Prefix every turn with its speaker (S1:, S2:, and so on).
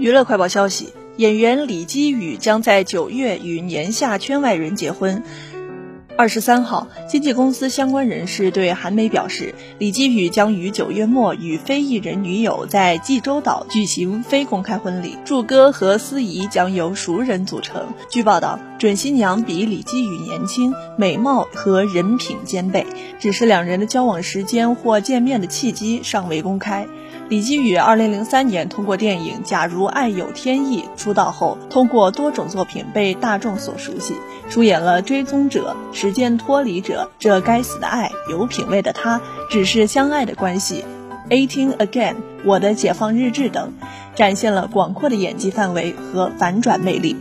S1: 娱乐快报消息：演员李基宇将在九月与年下圈外人结婚。二十三号，经纪公司相关人士对韩媒表示，李基宇将于九月末与非艺人女友在济州岛举行非公开婚礼，祝歌和司仪将由熟人组成。据报道，准新娘比李基宇年轻，美貌和人品兼备，只是两人的交往时间或见面的契机尚未公开。李基宇二零零三年通过电影《假如爱有天意》出道后，通过多种作品被大众所熟悉，出演了《追踪者》《时间脱离者》《这该死的爱》《有品位的他》《只是相爱的关系》《Eighteen Again》《我的解放日志》等，展现了广阔的演技范围和反转魅力。